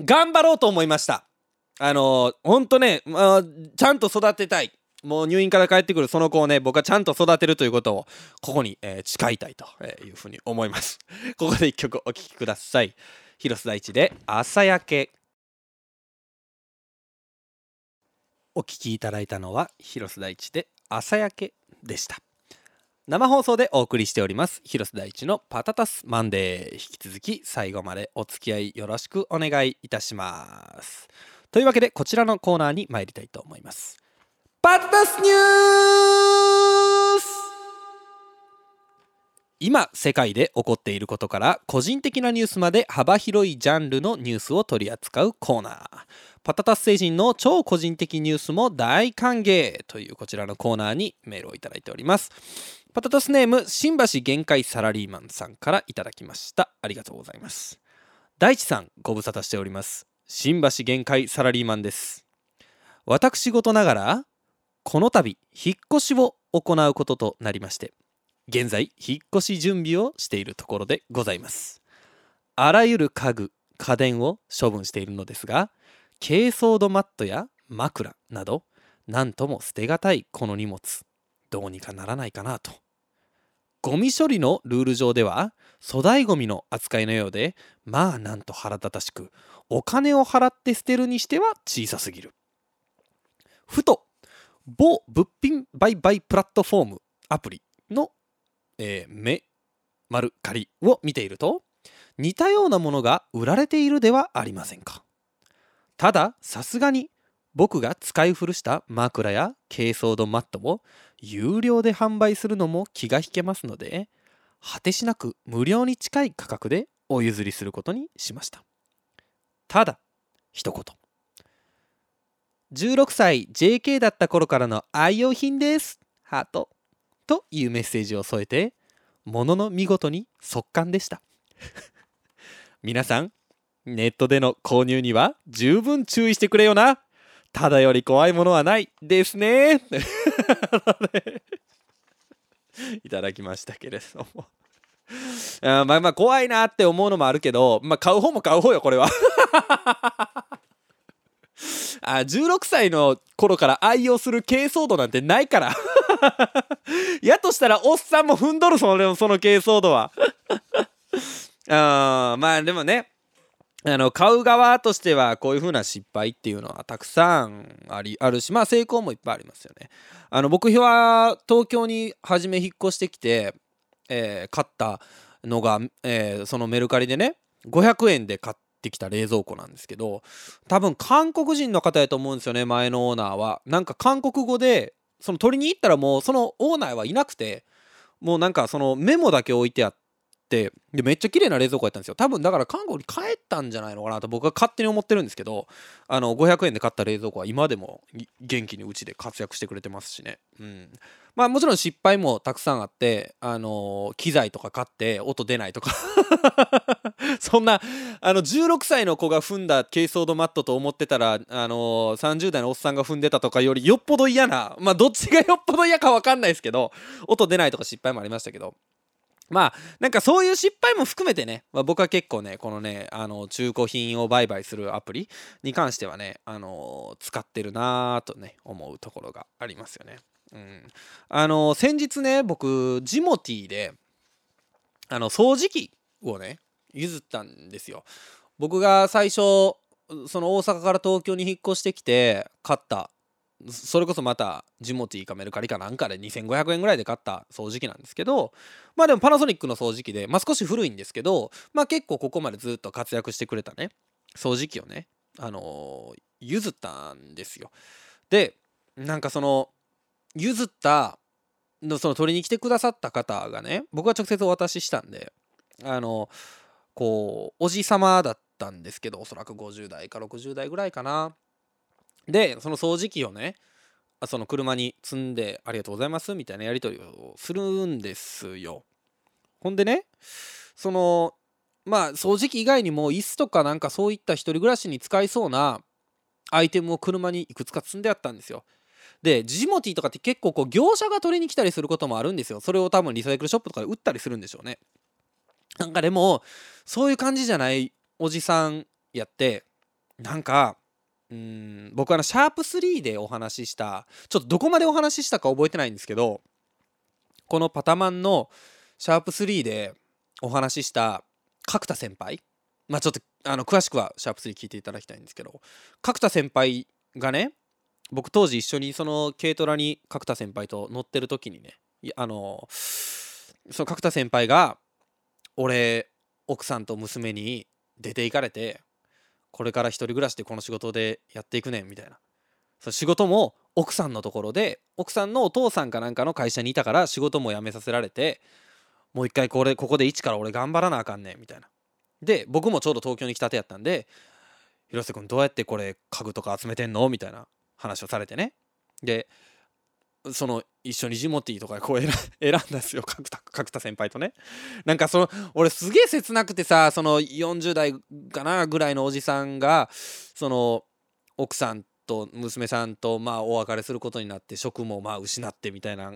頑張ろうと思いました。あのほんとね、まあ、ちゃんと育てたい。もう入院から帰ってくるその子をね僕はちゃんと育てるということをここに、えー、誓いたいというふうに思います。ここで一曲お聴きください。広瀬大地で朝焼け。お聴きいただいたのは広瀬大地で朝焼けでした。生放送でお送りしております広瀬大地のパタタスマンデー。引き続き最後までお付き合いよろしくお願いいたします。というわけでこちらのコーナーに参りたいと思います。パタタスニュース今世界で起こっていることから個人的なニュースまで幅広いジャンルのニュースを取り扱うコーナー。パタタス星人の超個人的ニュースも大歓迎。というこちらのコーナーにメールをいただいております。パタタスネーム新橋限界サラリーマンさんからいただきました。ありがとうございます。大地さんご無沙汰しております。新橋限界サラリーマンです。私事ながらこの度引っ越しを行うこととなりまして現在引っ越し準備をしているところでございます。あらゆる家具家電を処分しているのですが珪藻土マットや枕など何とも捨てがたいこの荷物どうにかならないかなと。ゴミ処理のルール上では粗大ゴミの扱いのようでまあなんと腹立たしくお金を払って捨てるにしては小さすぎる。ふと某物品売買プラットフォームアプリの、えー、メ丸仮を見ていると似たようなものが売られているではありませんか。たださすがに僕が使い古した枕や珪藻土マットを有料で販売するのも気が引けますので果てしなく無料に近い価格でお譲りすることにしました。ただ一言。16歳 JK だった頃からの愛用品です。ハート。というメッセージを添えてものの見事に速乾でした。皆さんネットでの購入には十分注意してくれよな。ただより怖いものはないですね。いただきましたけれども。あまあまあ怖いなって思うのもあるけど、まあ、買う方も買う方よこれは。あ16歳の頃から愛用する珪藻土なんてないから やとしたらおっさんも踏んどるそのその珪藻土は あまあでもねあの買う側としてはこういう風な失敗っていうのはたくさんありあるしまあ成功もいっぱいありますよね。あの僕は東京に初め引っ越してきて、えー、買ったのが、えー、そのメルカリでね500円で買ってきた冷蔵庫なんですけど多分韓国人の方やと思うんですよね前のオーナーは。なんか韓国語でその取りに行ったらもうそのオーナーはいなくてもうなんかそのメモだけ置いてあって。でめっちゃ綺麗な冷蔵庫やったんですよ。多分だから韓国に帰ったんじゃないのかなと僕は勝手に思ってるんですけどあの500円で買った冷蔵庫は今でも元気にうちで活躍してくれてますしね。うん。まあもちろん失敗もたくさんあってあのー、機材とか買って音出ないとか。そんなあの16歳の子が踏んだ珪藻土マットと思ってたらあのー、30代のおっさんが踏んでたとかよりよっぽど嫌なまあどっちがよっぽど嫌か分かんないですけど音出ないとか失敗もありましたけど。まあなんかそういう失敗も含めてね、まあ、僕は結構ねこのねあの中古品を売買するアプリに関してはねあの使ってるなぁとね思うところがありますよね。うん、あの先日ね僕ジモティーであの掃除機をね譲ったんですよ。僕が最初その大阪から東京に引っ越してきて買ったそれこそまたジモティかメルカリかなんかで2500円ぐらいで買った掃除機なんですけどまあでもパナソニックの掃除機で、まあ、少し古いんですけどまあ結構ここまでずっと活躍してくれたね掃除機をねあの、譲ったんですよ。でなんかその譲ったのその取りに来てくださった方がね僕は直接お渡ししたんであのこうおじさまだったんですけどおそらく50代か60代ぐらいかな。でその掃除機をねその車に積んで「ありがとうございます」みたいなやり取りをするんですよ。ほんでねそのまあ掃除機以外にも椅子とかなんかそういった一人暮らしに使いそうなアイテムを車にいくつか積んであったんですよ。でジモティとかって結構こう業者が取りに来たりすることもあるんですよ。それを多分リサイクルショップとかで売ったりするんでしょうね。なんかでもそういう感じじゃないおじさんやってなんかうん僕あのシャープ3でお話ししたちょっとどこまでお話ししたか覚えてないんですけどこのパタマンのシャープ3でお話しした角田先輩まあちょっとあの詳しくはシャープ3聞いていただきたいんですけど角田先輩がね僕当時一緒にその軽トラに角田先輩と乗ってる時にねあのその角田先輩が俺奥さんと娘に出て行かれてこれから一人暮らしでこの仕事でやっていくねんみたいな。そ仕事も奥さんのところで奥さんのお父さんかなんかの会社にいたから仕事も辞めさせられてもう一回これここで一から俺頑張らなあかんねんみたいな。で僕もちょうど東京に来たてやったんで広瀬君どうやってこれ家具とか集めてんのみたいな話をされてね。でその一緒にジモティーとかこう 選んだんですよ。角田角田先輩とね。なんかその俺すげえ切なくてさその40代かなぐらいのおじさんがその奥さんと娘さんとまあお別れすることになって職もまあ失ってみたいな。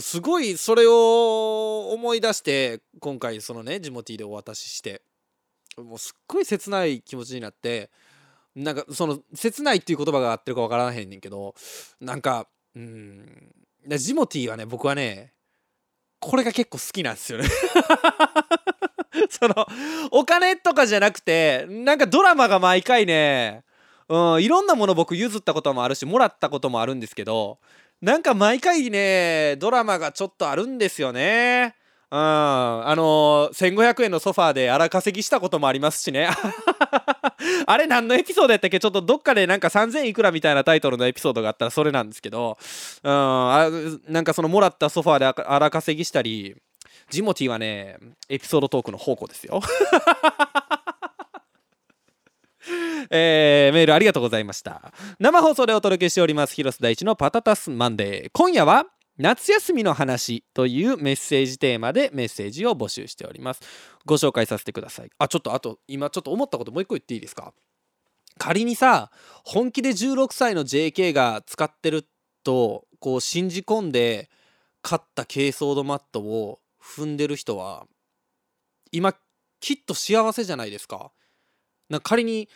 すごいそれを思い出して今回そのねジモティーでお渡しして。もうすっごい切ない気持ちになって。なんかその切ないっていう言葉が合ってるか分からへんねんけどなんかうん。ジモティーはね僕はねこれが結構好きなんですよね。そのお金とかじゃなくてなんかドラマが毎回ねうんいろんなもの僕譲ったこともあるしもらったこともあるんですけどなんか毎回ねドラマがちょっとあるんですよね。うんあのー、1500円のソファーで荒稼ぎしたこともありますしね。あれ何のエピソードやったっけ？ちょっとどっかでなんか3000いくらみたいなタイトルのエピソードがあったらそれなんですけど。うんあなんかそのもらったソファーで荒稼ぎしたりジモティはねエピソードトークの宝庫ですよ。えー、メールありがとうございました。生放送でお届けしております広瀬大地のパタタスマンデー。今夜は夏休みの話というメッセージテーマでメッセージを募集しております。ご紹介させてください。あちょっとあと今ちょっと思ったこともう一個言っていいですか？仮にさ本気で16歳の JK が使ってるとこう信じ込んで買った珪藻土マットを踏んでる人は今きっと幸せじゃないですか。仮に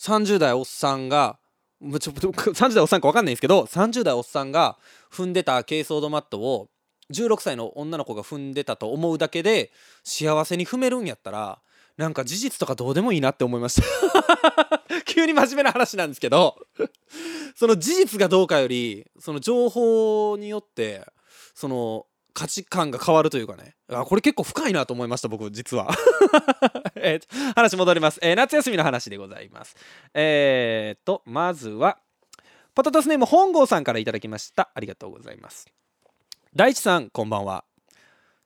30代おっさんがもうちょ30代おっさんか分かんないんですけど30代おっさんが踏んでた珪藻土マットを16歳の女の子が踏んでたと思うだけで幸せに踏めるんやったらなんか事実とかどうでもいいなって思いました。急に真面目な話なんですけどその事実がどうかよりその情報によってその価値観が変わるというかね。あこれ結構深いなと思いました僕実は。え話戻ります、えー、夏休みの話でございます。えー、っとまずはポタトスネーム本郷さんからいただきました。ありがとうございます。大地さんこんばんは。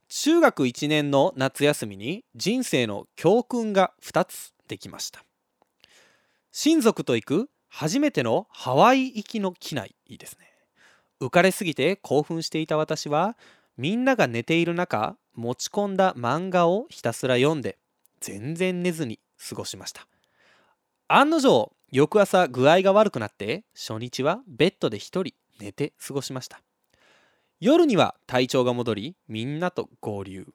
中学1年の夏休みに人生の教訓が2つできました。親族と行く初めてのハワイ行きの機内いいですね。浮かれすぎて興奮していた私はみんなが寝ている中持ち込んだ漫画をひたすら読んで全然寝ずに過ごしました。案の定翌朝具合が悪くなって初日はベッドで一人寝て過ごしました。夜には体調が戻りみんなと合流。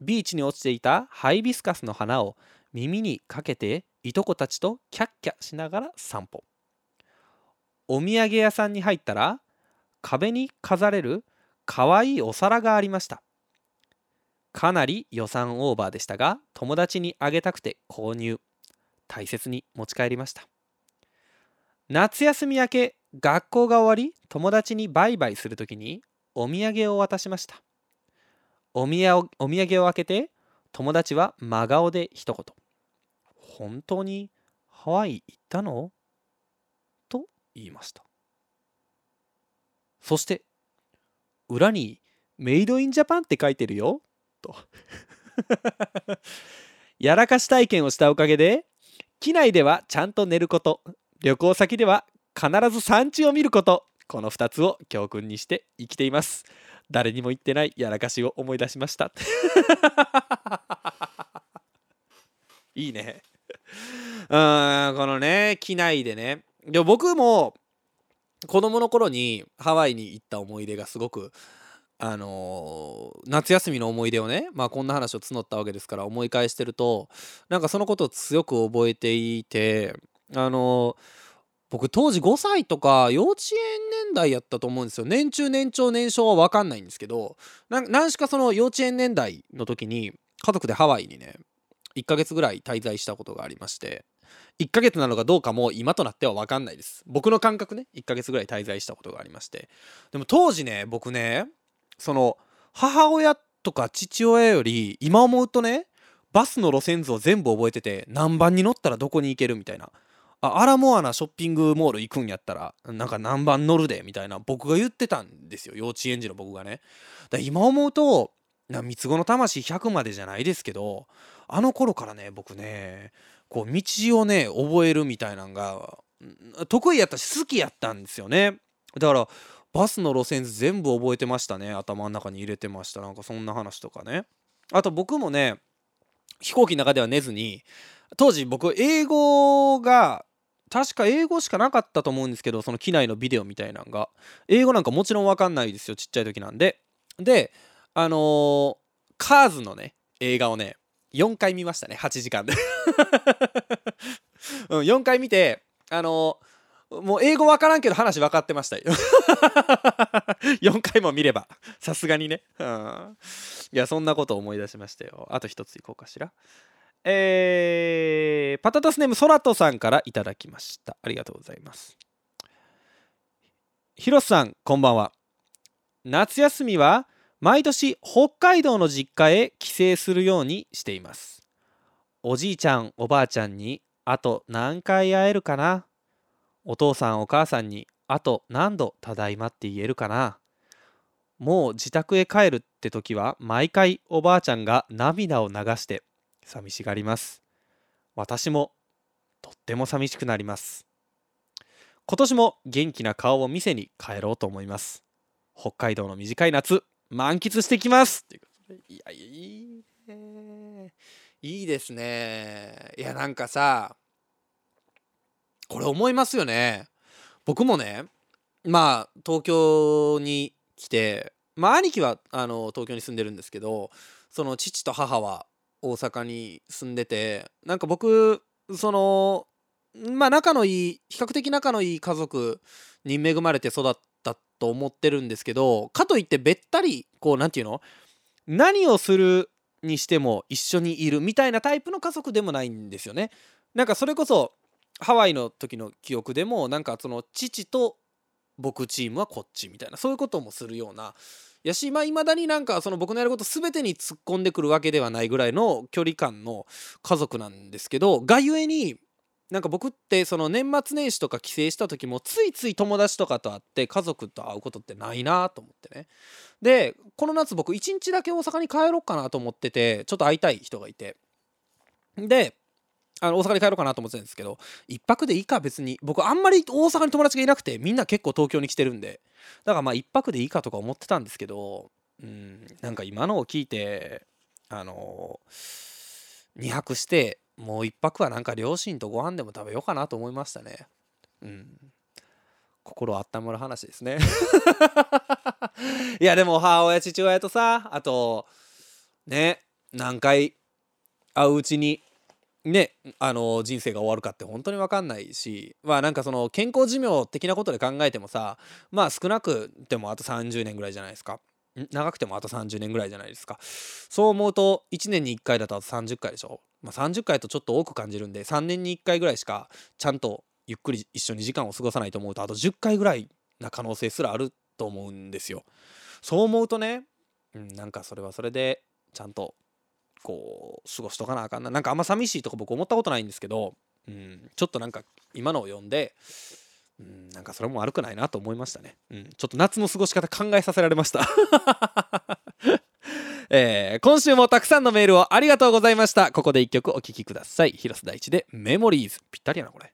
ビーチに落ちていたハイビスカスの花を耳にかけていとこたちとキャッキャしながら散歩。お土産屋さんに入ったら壁に飾れるかわいいお皿がありました。かなり予算オーバーでしたが友達にあげたくて購入。大切に持ち帰りました。夏休み明け学校が終わり友達にバイバイするときにお土産を渡しました。お土産お土産を開けて友達は真顔で一言「本当にハワイ行ったの?」と言いました。そして裏にメイドインジャパンって書いてるよ。と。やらかし体験をしたおかげで機内ではちゃんと寝ること。旅行先では必ず産地を見ること。この2つを教訓にして生きています。誰にも言ってないやらかしを思い出しました。いいね。うんこのね機内でね。でも僕も子供の頃にハワイに行った思い出がすごくあのー、夏休みの思い出をねまあこんな話を募ったわけですから思い返してるとなんかそのことを強く覚えていてあのー、僕当時5歳とか幼稚園年代やったと思うんですよ。年中年長年少は分かんないんですけど何しかその幼稚園年代の時に家族でハワイにね1ヶ月ぐらい滞在したことがありまして1ヶ月なのかどうかも今となっては分かんないです。僕の感覚ね1ヶ月ぐらい滞在したことがありまして。でも当時ね僕ねその母親とか父親より今思うとねバスの路線図を全部覚えてて何番に乗ったらどこに行けるみたいな。あアラモアナショッピングモール行くんやったらなんか何番乗るでみたいな僕が言ってたんですよ。幼稚園児の僕がね。だ今思うと三つ子の魂100までじゃないですけどあの頃からね僕ねこう道をね覚えるみたいなんが得意やったし好きやったんですよね。だからバスの路線図全部覚えてましたね。頭の中に入れてました。なんかそんな話とかね。あと僕もね飛行機の中では寝ずに当時僕英語が確か英語しかなかったと思うんですけどその機内のビデオみたいなんが。英語なんかもちろん分かんないですよちっちゃい時なんで。であのー、カーズのね映画をね4回見ましたね8時間で。うん、4回見てあの、もう英語分からんけど話分かってましたよ。4回も見れば。さすがにね、うん、いやそんなこと思い出しましたよ。あと一ついこうかしら。えー、パタタスネームソラトさんからいただきました。ありがとうございます。ヒロさんこんばんは。夏休みは毎年北海道の実家へ帰省するようにしています。おじいちゃんおばあちゃんにあと何回会えるかな。お父さんお母さんにあと何度ただいまって言えるかな。もう自宅へ帰るって時は毎回おばあちゃんが涙を流して寂しがります。私もとっても寂しくなります。今年も元気な顔を見せに帰ろうと思います。北海道の短い夏。満喫してきます。いやいいね。いいですね。いやなんかさこれ思いますよね。僕もねまあ東京に来てまあ兄貴はあの東京に住んでるんですけどその父と母は大阪に住んでてなんか僕そのまあ仲のいい比較的仲のいい家族に恵まれて育ったと思ってるんですけどかといってべったりこう何て言うの何をするにしても一緒にいるみたいなタイプの家族でもないんですよね。なんかそれこそハワイの時の記憶でもなんかその父と僕チームはこっちみたいなそういうこともするようなやしまあいまだになんかその僕のやること全てに突っ込んでくるわけではないぐらいの距離感の家族なんですけどがゆえになんか僕ってその年末年始とか帰省した時もついつい友達とかと会って家族と会うことってないなと思ってね。でこの夏僕1日だけ大阪に帰ろうかなと思っててちょっと会いたい人がいて。であの大阪に帰ろうかなと思ってたんですけど1泊でいいか別に。僕あんまり大阪に友達がいなくてみんな結構東京に来てるんで。だからまあ1泊でいいかとか思ってたんですけどうんなんか今のを聞いてあの2泊してもう1泊はなんか両親とご飯でも食べようかなと思いましたね。うん。心温まる話ですね。いやでも母親父親とさあとね何回会ううちにねあの人生が終わるかって本当に分かんないしまあなんかその健康寿命的なことで考えてもさまあ少なくてもあと30年ぐらいじゃないですか。長くてもあと30年ぐらいじゃないですか。そう思うと1年に1回だとあと30回でしょ、まあ、30回とちょっと多く感じるんで3年に1回ぐらいしかちゃんとゆっくり一緒に時間を過ごさないと思うとあと10回ぐらいな可能性すらあると思うんですよ。そう思うとね、うん、なんかそれはそれでちゃんとこう過ごしとかなあかんな。なんかあんま寂しいとか僕思ったことないんですけど、うん、ちょっとなんか今のを読んで、うん、なんかそれも悪くないなと思いましたね、うん、ちょっと夏の過ごし方考えさせられました。えー、今週もたくさんのメールをありがとうございました。ここで一曲お聴きください。広瀬大地でメモリーズ。ぴったりやなこれ。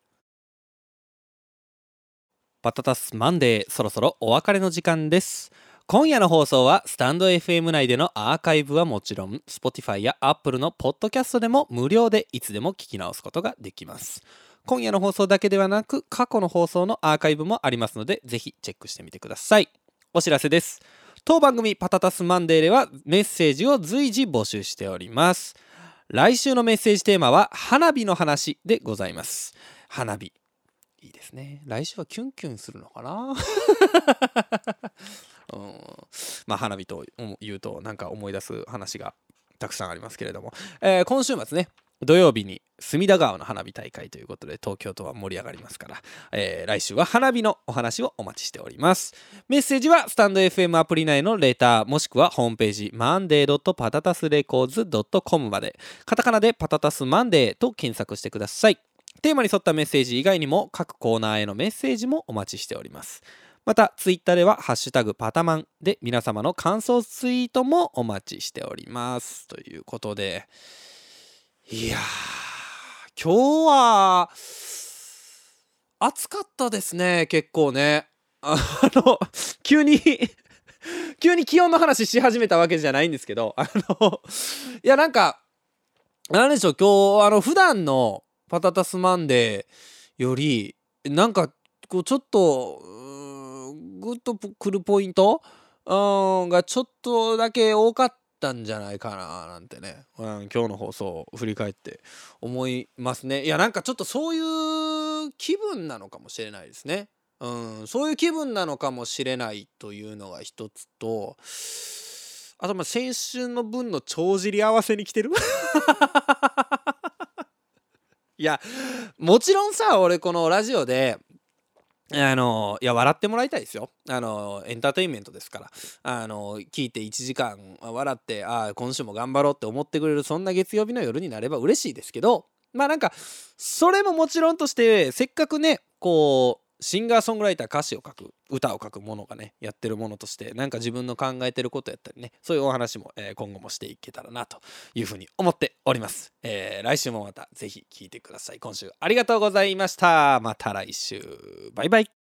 パタタスマンデー。そろそろお別れの時間です。今夜の放送はスタンド FM 内でのアーカイブはもちろん Spotify や Apple のポッドキャストでも無料でいつでも聞き直すことができます。今夜の放送だけではなく過去の放送のアーカイブもありますのでぜひチェックしてみてください。お知らせです。当番組パタタスマンデーではメッセージを随時募集しております。来週のメッセージテーマは花火の話でございます。花火。いいですね。来週はキュンキュンするのかな？うん。まあ花火と言うとなんか思い出す話がたくさんありますけれども、えー、今週末ね土曜日に隅田川の花火大会ということで東京都は盛り上がりますから、えー、来週は花火のお話をお待ちしております。メッセージはスタンド FM アプリ内のレターもしくはホームページ monday.patatasrecords.com までカタカナでパタタスマンデーと検索してください。テーマに沿ったメッセージ以外にも各コーナーへのメッセージもお待ちしております。またツイッターでは「ハッシュタグパタマン」で皆様の感想ツイートもお待ちしております。ということでいや今日は暑かったですね結構ね。あの 急に 急に気温の話し始めたわけじゃないんですけどあのいやなんか何でしょう今日あの普段のパタタスマンデーよりなんかこうちょっとグッとくるポイント？がちょっとだけ多かっったんじゃないかななんてね、うん、今日の放送を振り返って思いますね。いやなんかちょっとそういう気分なのかもしれないですね。うん、そういう気分なのかもしれないというのが一つとあとまあ先週の分の帳尻合わせに来てる？いやもちろんさ俺このラジオであのいや笑ってもらいたいですよ。あのエンターテインメントですから。あの聞いて1時間笑ってああ今週も頑張ろうって思ってくれるそんな月曜日の夜になれば嬉しいですけどまあなんかそれももちろんとしてせっかくねこうシンガーソングライター歌詞を書く歌を書くものがねやってるものとしてなんか自分の考えてることやったりねそういうお話も、えー、今後もしていけたらなというふうに思っております、えー、来週もまた是非聴いてください。今週ありがとうございました。また来週。バイバイ。